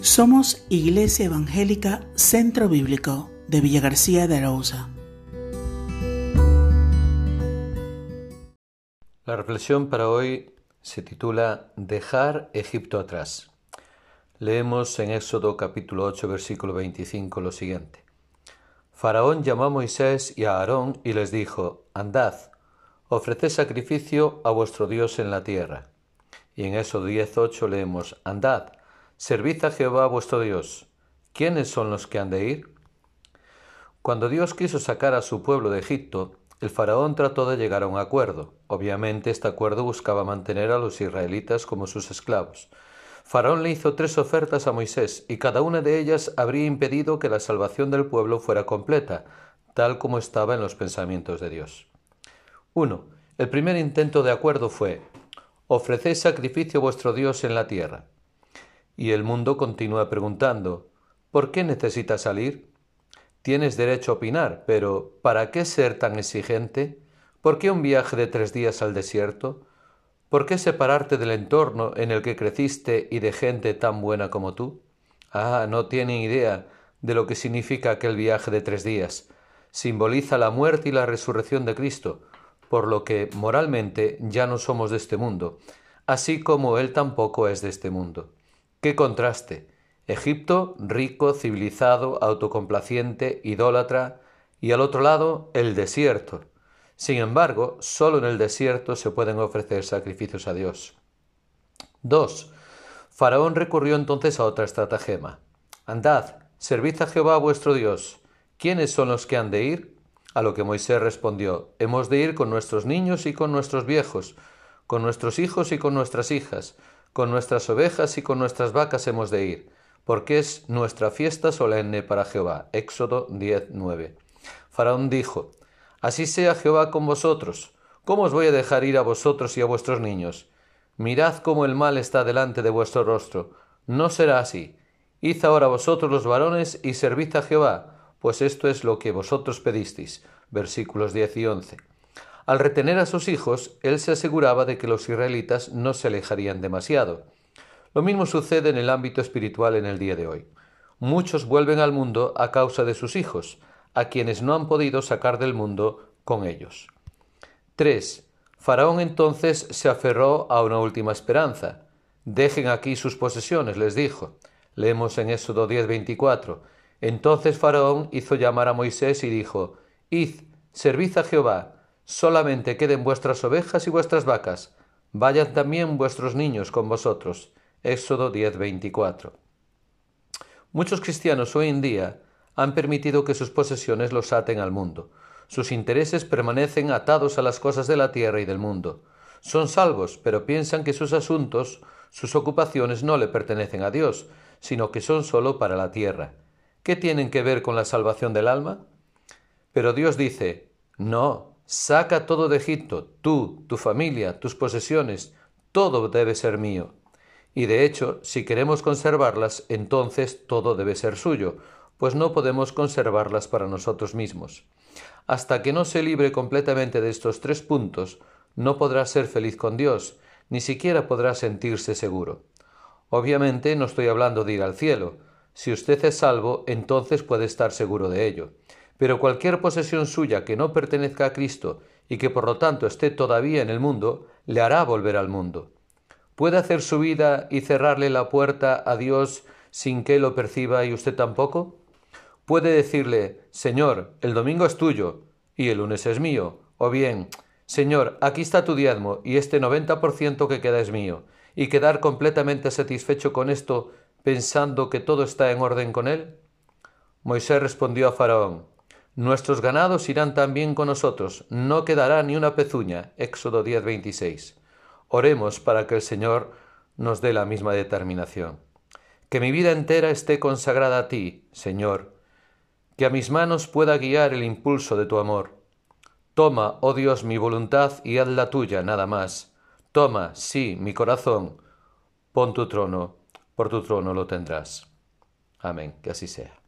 Somos Iglesia Evangélica Centro Bíblico de Villa García de Arauza. La reflexión para hoy se titula Dejar Egipto atrás. Leemos en Éxodo capítulo 8 versículo 25 lo siguiente. Faraón llamó a Moisés y a Aarón y les dijo, Andad, ofreced sacrificio a vuestro Dios en la tierra. Y en Éxodo 10.8 leemos, Andad, Servid a Jehová vuestro Dios. ¿Quiénes son los que han de ir? Cuando Dios quiso sacar a su pueblo de Egipto, el faraón trató de llegar a un acuerdo. Obviamente este acuerdo buscaba mantener a los israelitas como sus esclavos. Faraón le hizo tres ofertas a Moisés y cada una de ellas habría impedido que la salvación del pueblo fuera completa, tal como estaba en los pensamientos de Dios. 1. El primer intento de acuerdo fue, ofreced sacrificio a vuestro Dios en la tierra. Y el mundo continúa preguntando, ¿por qué necesitas salir? Tienes derecho a opinar, pero ¿para qué ser tan exigente? ¿Por qué un viaje de tres días al desierto? ¿Por qué separarte del entorno en el que creciste y de gente tan buena como tú? Ah, no tienen idea de lo que significa aquel viaje de tres días. Simboliza la muerte y la resurrección de Cristo, por lo que moralmente ya no somos de este mundo, así como Él tampoco es de este mundo. ¡Qué contraste! Egipto, rico, civilizado, autocomplaciente, idólatra, y al otro lado, el desierto. Sin embargo, solo en el desierto se pueden ofrecer sacrificios a Dios. 2. Faraón recurrió entonces a otra estratagema. Andad, servid a Jehová vuestro Dios. ¿Quiénes son los que han de ir? A lo que Moisés respondió, Hemos de ir con nuestros niños y con nuestros viejos, con nuestros hijos y con nuestras hijas, con nuestras ovejas y con nuestras vacas hemos de ir, porque es nuestra fiesta solemne para Jehová. Éxodo 10:9. Faraón dijo, Así sea Jehová con vosotros. ¿Cómo os voy a dejar ir a vosotros y a vuestros niños? Mirad cómo el mal está delante de vuestro rostro. No será así. Id ahora vosotros los varones y servid a Jehová, pues esto es lo que vosotros pedisteis. Versículos 10 y 11. Al retener a sus hijos, él se aseguraba de que los israelitas no se alejarían demasiado. Lo mismo sucede en el ámbito espiritual en el día de hoy. Muchos vuelven al mundo a causa de sus hijos, a quienes no han podido sacar del mundo con ellos. 3. Faraón entonces se aferró a una última esperanza. Dejen aquí sus posesiones, les dijo. Leemos en Éxodo 10:24. Entonces Faraón hizo llamar a Moisés y dijo, Id, servid a Jehová, solamente queden vuestras ovejas y vuestras vacas, vayan también vuestros niños con vosotros. Éxodo 10:24. Muchos cristianos hoy en día han permitido que sus posesiones los aten al mundo. Sus intereses permanecen atados a las cosas de la tierra y del mundo. Son salvos, pero piensan que sus asuntos, sus ocupaciones no le pertenecen a Dios, sino que son sólo para la tierra. ¿Qué tienen que ver con la salvación del alma? Pero Dios dice, no, Saca todo de Egipto, tú, tu familia, tus posesiones, todo debe ser mío. Y de hecho, si queremos conservarlas, entonces todo debe ser suyo, pues no podemos conservarlas para nosotros mismos. Hasta que no se libre completamente de estos tres puntos, no podrá ser feliz con Dios, ni siquiera podrá sentirse seguro. Obviamente no estoy hablando de ir al cielo. Si usted es salvo, entonces puede estar seguro de ello. Pero cualquier posesión suya que no pertenezca a Cristo y que por lo tanto esté todavía en el mundo, le hará volver al mundo. ¿Puede hacer su vida y cerrarle la puerta a Dios sin que lo perciba y usted tampoco? ¿Puede decirle, Señor, el domingo es tuyo y el lunes es mío? O bien, Señor, aquí está tu diezmo y este noventa por ciento que queda es mío, y quedar completamente satisfecho con esto pensando que todo está en orden con él? Moisés respondió a Faraón, Nuestros ganados irán también con nosotros, no quedará ni una pezuña. Éxodo 10:26. Oremos para que el Señor nos dé la misma determinación. Que mi vida entera esté consagrada a ti, Señor, que a mis manos pueda guiar el impulso de tu amor. Toma, oh Dios, mi voluntad y haz la tuya, nada más. Toma, sí, mi corazón. Pon tu trono, por tu trono lo tendrás. Amén, que así sea.